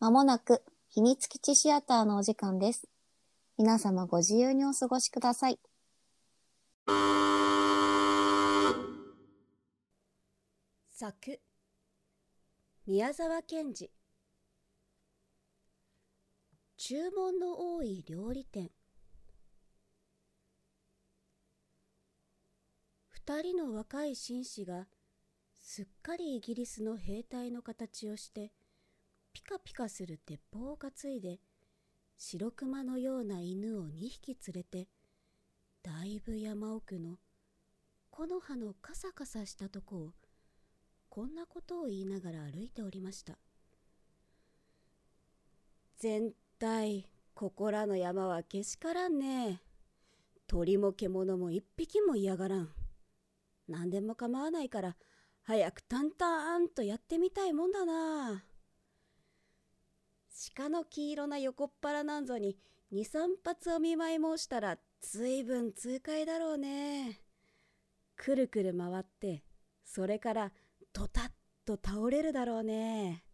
まもなく秘密基地シアターのお時間です。皆様ご自由にお過ごしください。作宮沢賢治注文の多い料理店二人の若い紳士がすっかりイギリスの兵隊の形をしてピカピカする鉄砲を担いで白熊のような犬を2匹連れてだいぶ山奥の木の葉のカサカサしたとこをこんなことを言いながら歩いておりました。全体ここらの山はけしからんね。鳥も獣も一匹も嫌がらん。何でも構わないから早くタンタンとやってみたいもんだな。鹿の黄色な横っ腹なんぞに23発お見舞い申したらずいぶん痛快だろうね。くるくる回ってそれからドタッと倒れるだろうね。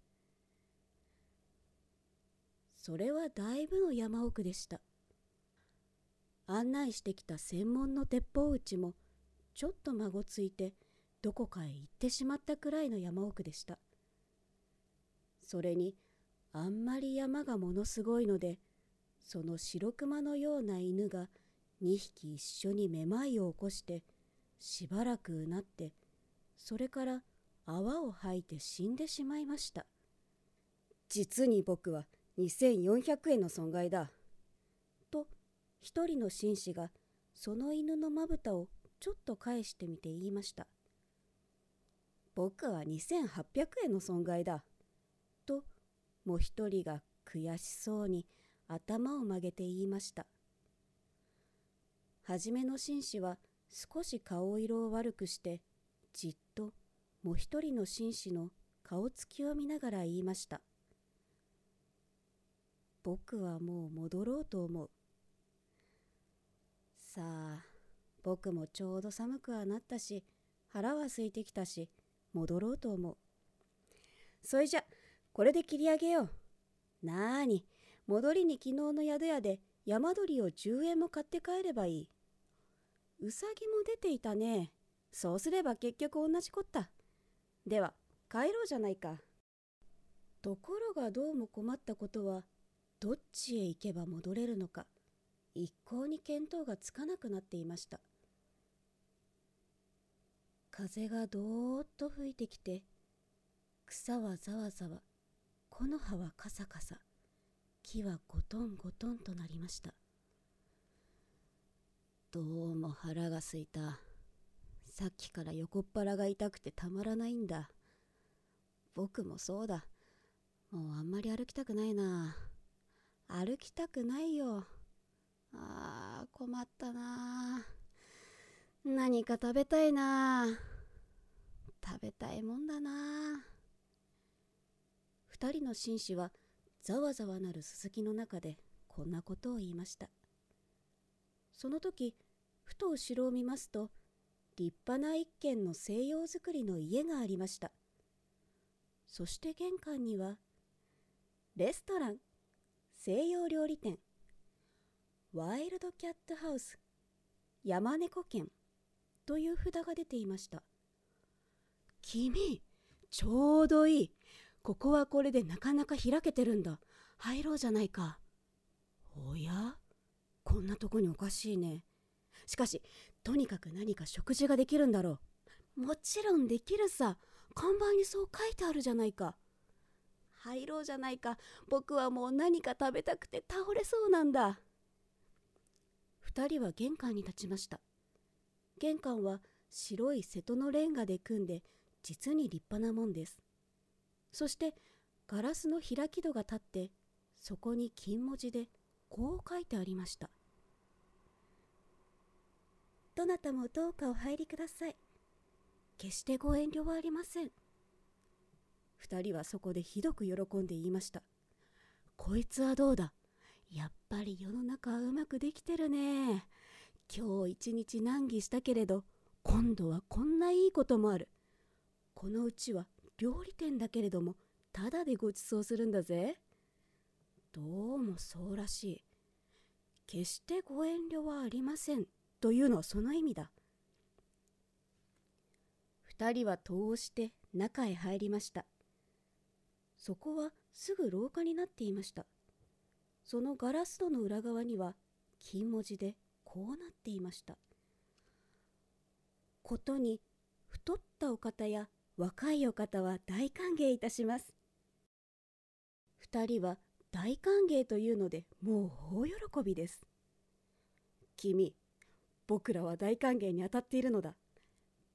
それはだいぶの山奥でした。案内してきた専門の鉄砲撃ちもちょっと孫ついてどこかへ行ってしまったくらいの山奥でした。それにあんまり山がものすごいのでその白熊のような犬が2匹一緒にめまいを起こしてしばらくうなってそれから泡を吐いて死んでしまいました。実に僕は2400円の損害だ。と一人の紳士がその犬のまぶたをちょっと返してみて言いました。僕は2800円の損害だ。もう一人が悔しそうに頭を曲げて言いました。はじめの紳士は少し顔色を悪くしてじっともう一人の紳士の顔つきを見ながら言いました。僕はもう戻ろうと思う。さあ僕もちょうど寒くはなったし腹は空いてきたし戻ろうと思う。それじゃこれで切り上げよう。なーに。戻りに昨日の宿屋で山鳥を10円も買って帰ればいい。うさぎも出ていたね。そうすれば結局同じこった。では帰ろうじゃないか。ところがどうも困ったことはどっちへ行けば戻れるのか。一向に見当がつかなくなっていました。風がどーっと吹いてきて草はざわざわ。木の葉はカサカサ。木はゴトンゴトンとなりました。どうも腹がすいた。さっきから横っ腹が痛くてたまらないんだ。僕もそうだ。もうあんまり歩きたくないな。歩きたくないよ。あー困ったな。何か食べたいな。食べたいもんだな。二人の紳士はざわざわなるすすきの中でこんなことを言いました。その時ふと後ろを見ますと立派な一軒の西洋造りの家がありました。そして玄関にはレストラン西洋料理店ワイルドキャットハウス山猫犬という札が出ていました。君ちょうどいい。ここはこれでなかなか開けてるんだ。入ろうじゃないか。おや？こんなとこにおかしいね。しかしとにかく何か食事ができるんだろう。もちろんできるさ。看板にそう書いてあるじゃないか。入ろうじゃないか。僕はもう何か食べたくて倒れそうなんだ。二人は玄関に立ちました。玄関は白い瀬戸のレンガで組んで実に立派なもんです。そしてガラスの開き戸が立ってそこに金文字でこう書いてありました「どなたもどうかお入りください。決してご遠慮はありません」二人はそこでひどく喜んで言いました「こいつはどうだ。やっぱり世の中はうまくできてるね。今日一日難儀したけれど今度はこんないいこともある。このうちは料理店だけれどもただでご馳走するんだぜどうもそうらしい。決してご遠慮はありません。というのはその意味だ。二人は戸をして中へ入りました。そこはすぐ廊下になっていました。そのガラス戸の裏側には金文字でこうなっていました。ことに太ったお方や若いお方は大歓迎いたします。二人は大歓迎というのでもう大喜びです。君、僕らは大歓迎に当たっているのだ。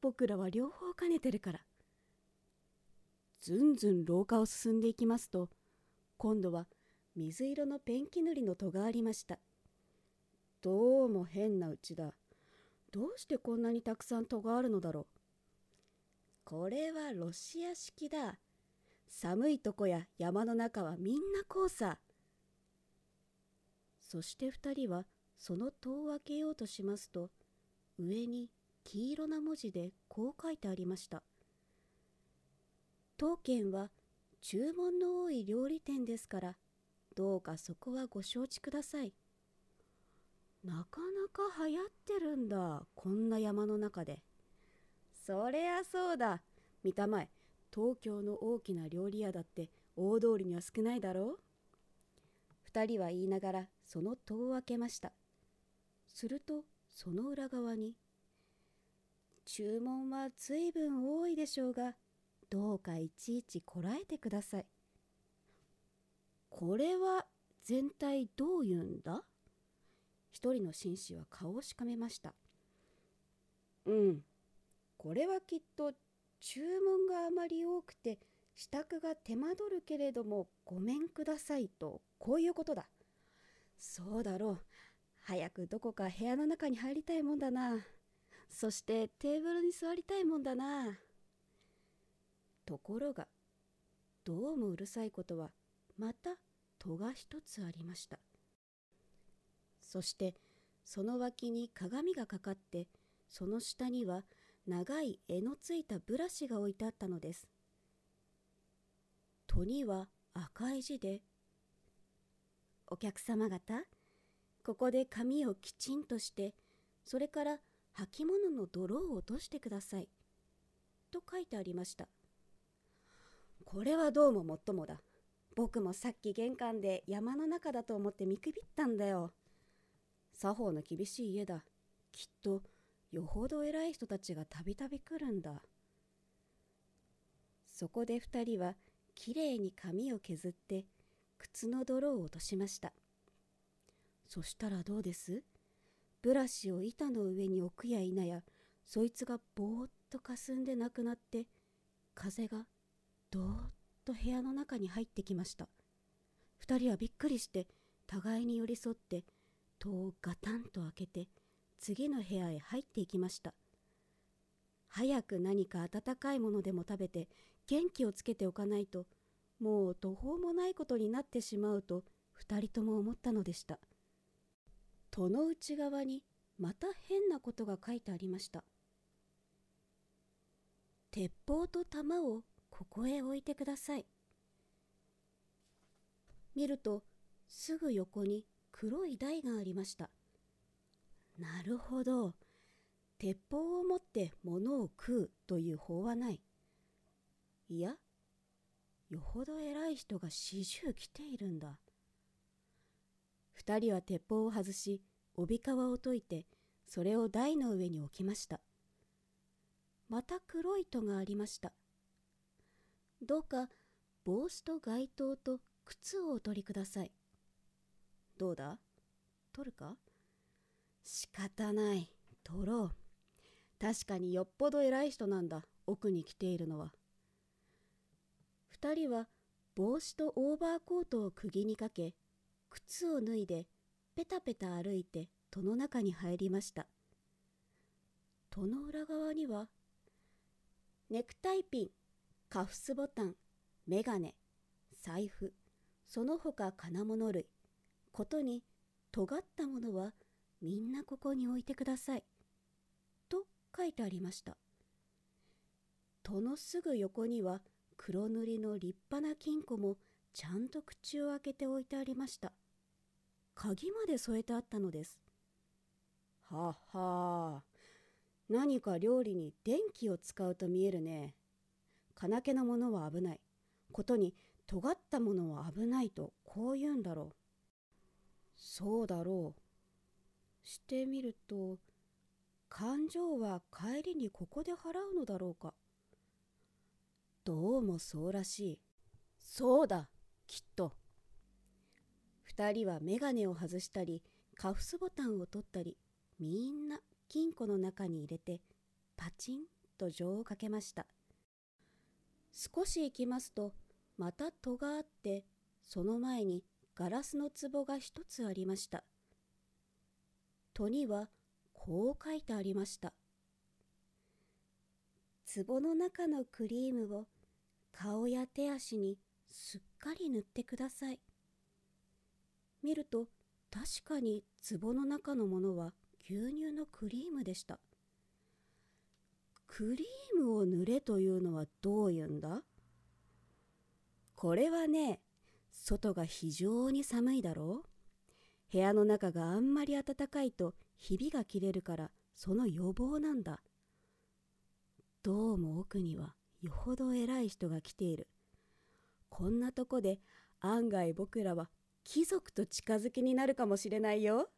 僕らは両方兼ねてるから。ずんずん廊下を進んでいきますと、今度は水色のペンキ塗りの戸がありました。どうも変なうちだ。どうしてこんなにたくさん戸があるのだろう。これはロシア式だ。寒いとこや山の中はみんなこうさ。そして二人はその戸を開けようとしますと、上に黄色な文字でこう書いてありました。当軒は注文の多い料理店ですから、どうかそこはご承知ください。なかなか流行ってるんだ、こんな山の中で。そりゃそうだ。見たまえ、東京の大きな料理屋だって大通りには少ないだろう二人は言いながらその戸を開けました。するとその裏側に「注文は随分多いでしょうがどうかいちいちこらえてください。これは全体どういうんだ？一人の紳士は顔をしかめました。うん、これはきっと注文があまり多くて支度が手間取るけれどもごめんくださいとこういうことだ。そうだろう。早くどこか部屋の中に入りたいもんだな。そしてテーブルに座りたいもんだな。ところがどうもうるさいことはまた戸が一つありましたそしてその脇に鏡がかかってその下には長い柄のついたブラシが置いてあったのです戸には赤い字で「お客様方ここで髪をきちんとしてそれから履物の泥を落としてください」と書いてありましたこれはどうももっともだ。僕もさっき玄関で山の中だと思って見くびったんだよ。作法の厳しい家だ。きっとよほど偉い人たちがたびたび来るんだ。そこで二人はきれいに髪を削って靴の泥を落としました。そしたらどうです？ブラシを板の上に置くや否や、そいつがぼーっとかすんでなくなって、風がどーっと部屋の中に入ってきました二人はびっくりして互いに寄り添って戸をガタンと開けて次の部屋へ入っていきました早く何か温かいものでも食べて元気をつけておかないともう途方もないことになってしまうと二人とも思ったのでした戸の内側にまた変なことが書いてありました鉄砲と弾をここへ置いてください。見るとすぐ横に黒い台がありました。なるほど。鉄砲を持って物を食うという法はない。いや、よほど偉い人が四十来ているんだ。二人は鉄砲を外し、帯皮を解いて、それを台の上に置きました。また黒い戸がありました。どうか帽子と街灯と靴をお取りください。どうだ？取るか？仕方ない。取ろう。確かによっぽど偉い人なんだ。奥に来ているのは。二人は帽子とオーバーコートを釘にかけ、靴を脱いでペタペタ歩いて戸の中に入りました。戸の裏側には、ネクタイピン、カフスボタン、メガネ、財布、その他金物類、ことに尖ったものはみんなここに置いてください。と書いてありました。戸のすぐ横には黒塗りの立派な金庫もちゃんと口を開けておいてありました。鍵まで添えてあったのです。はは何か料理に電気を使うと見えるね。金気のものは危ない。ことに尖ったものは危ないとこう言うんだろう。そうだろう。してみると勘定は帰りにここで払うのだろうか。どうもそうらしい。そうだきっと。2人は眼鏡を外したりカフスボタンを取ったりみんな金庫の中に入れてパチンと錠をかけました。少し行きますとまた戸があってその前にガラスの壺が一つありました。戸にはこう書いてありました。壺の中のクリームを顔や手足にすっかり塗ってください。見ると確かに壺の中のものは牛乳のクリームでした。クリームを塗れというのはどういうんだ？これはね外が非常に寒いだろう。部屋の中があんまり暖かいとひびが切れるからその予防なんだ。どうも奥にはよほど偉い人が来ている。こんなとこで案外僕らは貴族と近づきになるかもしれないよ。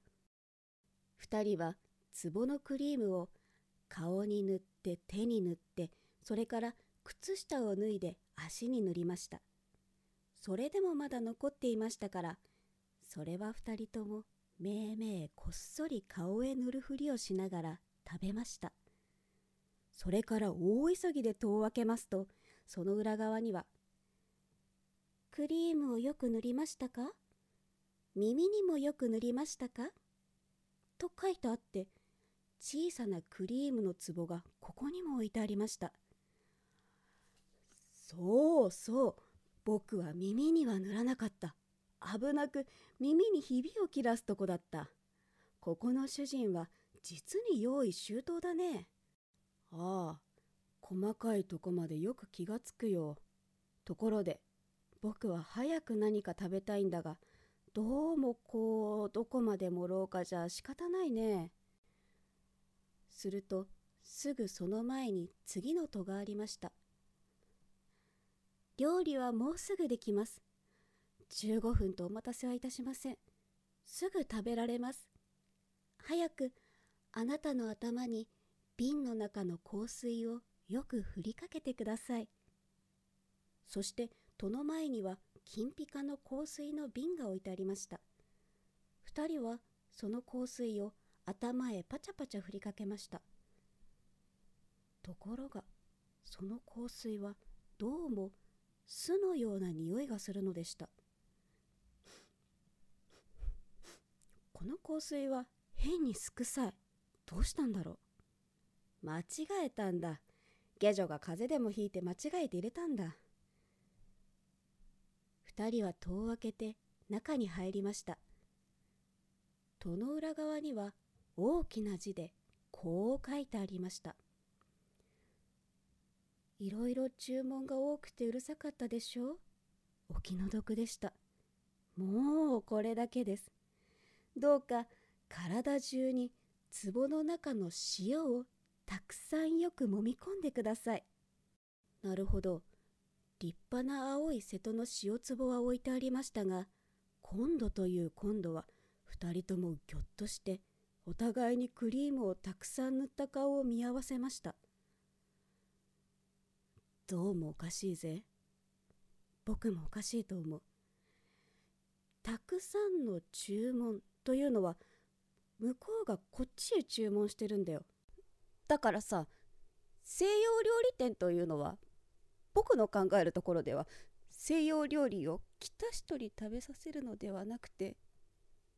2人は壺のクリームを顔に塗って手に塗ってそれから靴下を脱いで足に塗りました。それでもまだ残っていましたからそれは2人ともめいめいこっそり顔へ塗るふりをしながら食べました。それから大急ぎで戸を開けますとその裏側には「クリームをよく塗りましたか？耳にもよく塗りましたか?」と書いてあって小さなクリームの壺がここにも置いてありました。そうそう僕は耳には塗らなかった。危なく耳にひびを切らすとこだった。ここの主人は実に用意周到だね。ああ細かいとこまでよく気がつくよ。ところで僕は早く何か食べたいんだがどうもこうどこまでも廊下じゃ仕方ないね。するとすぐその前に次の戸がありました。料理はもうすぐできます。15分とお待たせはいたしません。すぐ食べられます。早くあなたの頭に瓶の中の香水をよく振りかけてください。そして戸の前には金ピカの香水の瓶が置いてありました。2人はその香水を頭へパチャパチャ振りかけました。ところがその香水はどうも巣のような匂いがするのでした。この香水は変にすくさい。どうしたんだろう？間違えたんだ。下女が風邪でもひいて間違えて入れたんだ。二人は戸を開けて中に入りました。戸の裏側には大きな字でこう書いてありました。いろいろ注文が多くてうるさかったでしょう？お気の毒でした。もうこれだけです。どうか体中に壺の中の塩をたくさんよく揉み込んでください。なるほど。立派な青い瀬戸の塩壺は置いてありましたが今度という今度は2人ともぎょっとしてお互いにクリームをたくさん塗った顔を見合わせました。どうもおかしいぜ。僕もおかしいと思う。たくさんの注文。というのは向こうがこっちへ注文してるんだよ。だからさ西洋料理店というのは僕の考えるところでは西洋料理を来た人に食べさせるのではなくて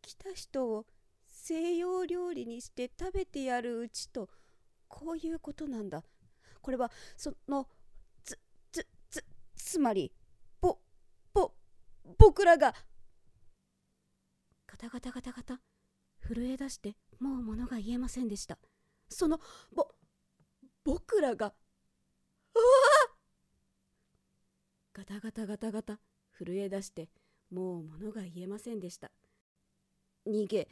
来た人を西洋料理にして食べてやるうちとこういうことなんだ。これはそのつつつつまりぼぼ僕らがガタガタガタガタ。震え出してもう物が言えませんでした。そのぼ僕らがうわガタガタガタガタ。震え出してもう物が言えませんでした。逃げ。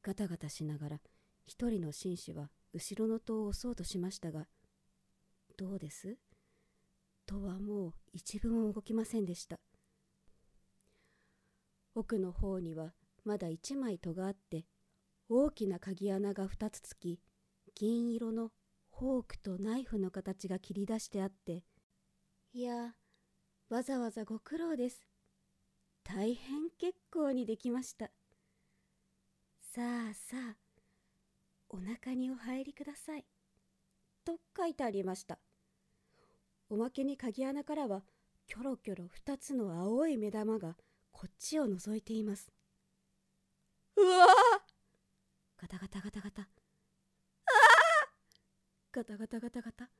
ガタガタしながら一人の紳士は後ろの戸を押そうとしましたがどうです？戸はもう一分も動きませんでした。奥の方にはまだ一枚戸があって大きな鍵穴が二つつき銀色のフォークとナイフの形が切り出してあっていやわざわざご苦労です。大変結構にできました。さあさあお腹にお入りください。と書いてありました。おまけに鍵穴からはキョロキョロ二つの青い目玉がこっちを覗いています。うわガタガタガタガタ。あガタガタガタガタ。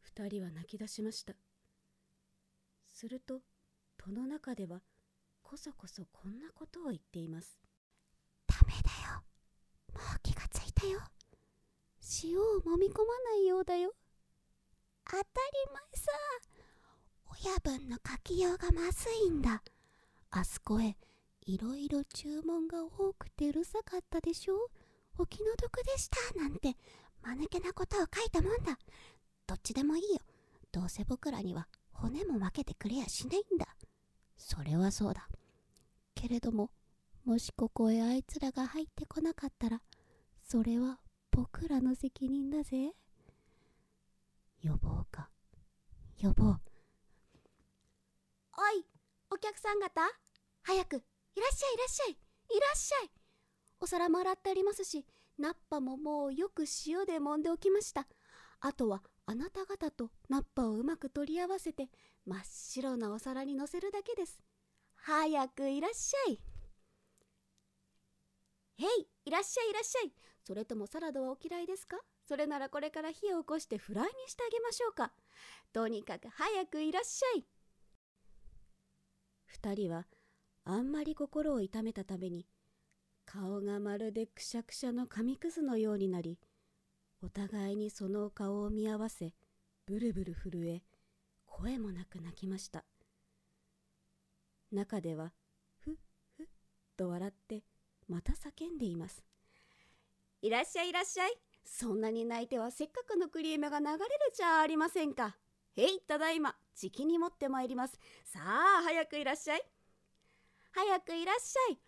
二人は泣き出しました。すると戸の中ではこそこそこんなことを言っています。ダメだよ。もう気がついたよ。塩を揉み込まないようだよ。当たり前さ親分の書きようがまずいんだ。あそこへいろいろ注文が多くてうるさかったでしょ？お気の毒でした。なんて間抜けなことを書いたもんだ。どっちでもいいよ。どうせ僕らには骨も分けてくれやしないんだ。それはそうだ。けれどももしここへあいつらが入ってこなかったらそれは僕らの責任だぜ。予防か。予防。おいお客さん方早くいらっしゃいいらっしゃいいらっしゃい。お皿も洗ってありますしナッパももうよく塩で揉んでおきました。あとはあなた方とナッパをうまく取り合わせて真っ白なお皿にのせるだけです。早くいらっしゃい。へいいらっしゃいいらっしゃい。それともサラダはお嫌いですか？それならこれから火を起こしてフライにしてあげましょうか。とにかく早くいらっしゃい。二人はあんまり心を痛めたために顔がまるでくしゃくしゃの紙くずのようになりお互いにその顔を見合わせブルブル震え声もなく泣きました。中ではふっふっと笑ってまた叫んでいます。いらっしゃいいらっしゃい。そんなに泣いてはせっかくのクリームが流れるじゃありませんか。へいただいまじきに持ってまいります。さあ早くいらっしゃい。早くいらっしゃい。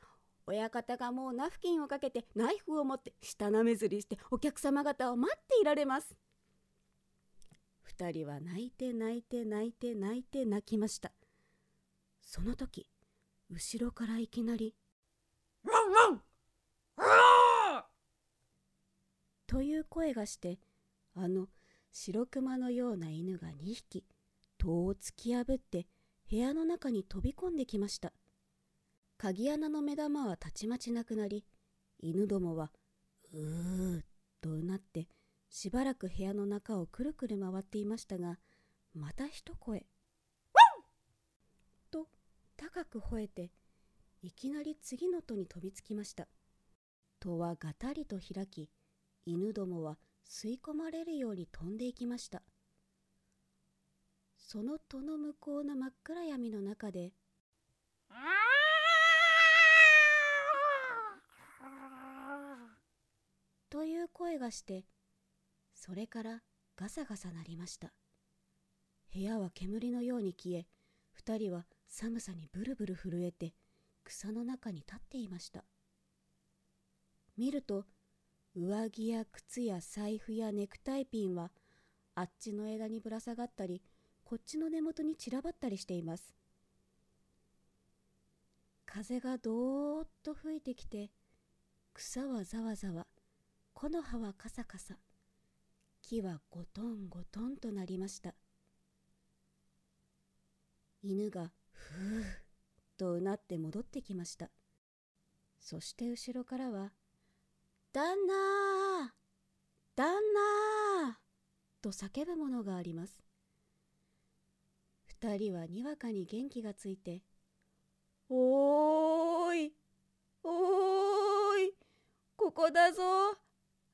親方がもうナフキンをかけてナイフを持って舌なめずりしてお客様方を待っていられます。二人は泣いて泣いて泣いて泣いて泣きました。その時後ろからいきなり「ワンワン。という声がしてあの白熊のような犬が2匹戸を突き破って部屋の中に飛び込んできました。鍵穴の目玉はたちまちなくなり犬どもはうーっとうなってしばらく部屋の中をくるくる回っていましたがまた一声と高く吠えていきなり次の戸に飛びつきました。戸はがたりと開き犬どもは吸い込まれるように飛んでいきました。その戸の向こうの真っ暗闇の中でという声がしてそれからガサガサ鳴りました。部屋は煙のように消え二人は寒さにブルブル震えて草の中に立っていました。見ると上着や靴や財布やネクタイピンはあっちの枝にぶら下がったりこっちの根元に散らばったりしています。風がどーっと吹いてきて草はざわざわ木の葉はカサカサ木はゴトンゴトンとなりました。犬がふーとうなって戻ってきました。そして後ろからは「旦那旦那!」と叫ぶものがあります二人はにわかに元気がついて「おーいおーいここだぞ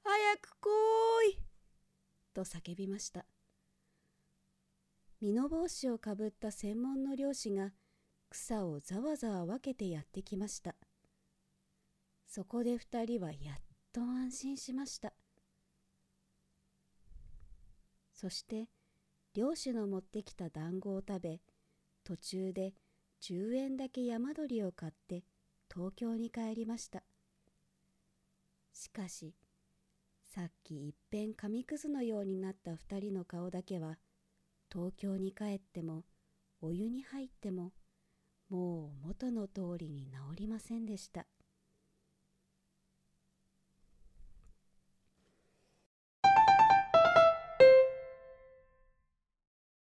早く来い!」と叫びました身の帽子をかぶった専門の漁師が草をざわざわ分けてやってきましたそこで二人はやっと安心しました。そして漁師の持ってきた団子を食べ途中で10円だけ山鳥を買って東京に帰りました。しかしさっきいっぺん紙くずのようになった二人の顔だけは東京に帰ってもお湯に入ってももう元の通りに治りませんでした。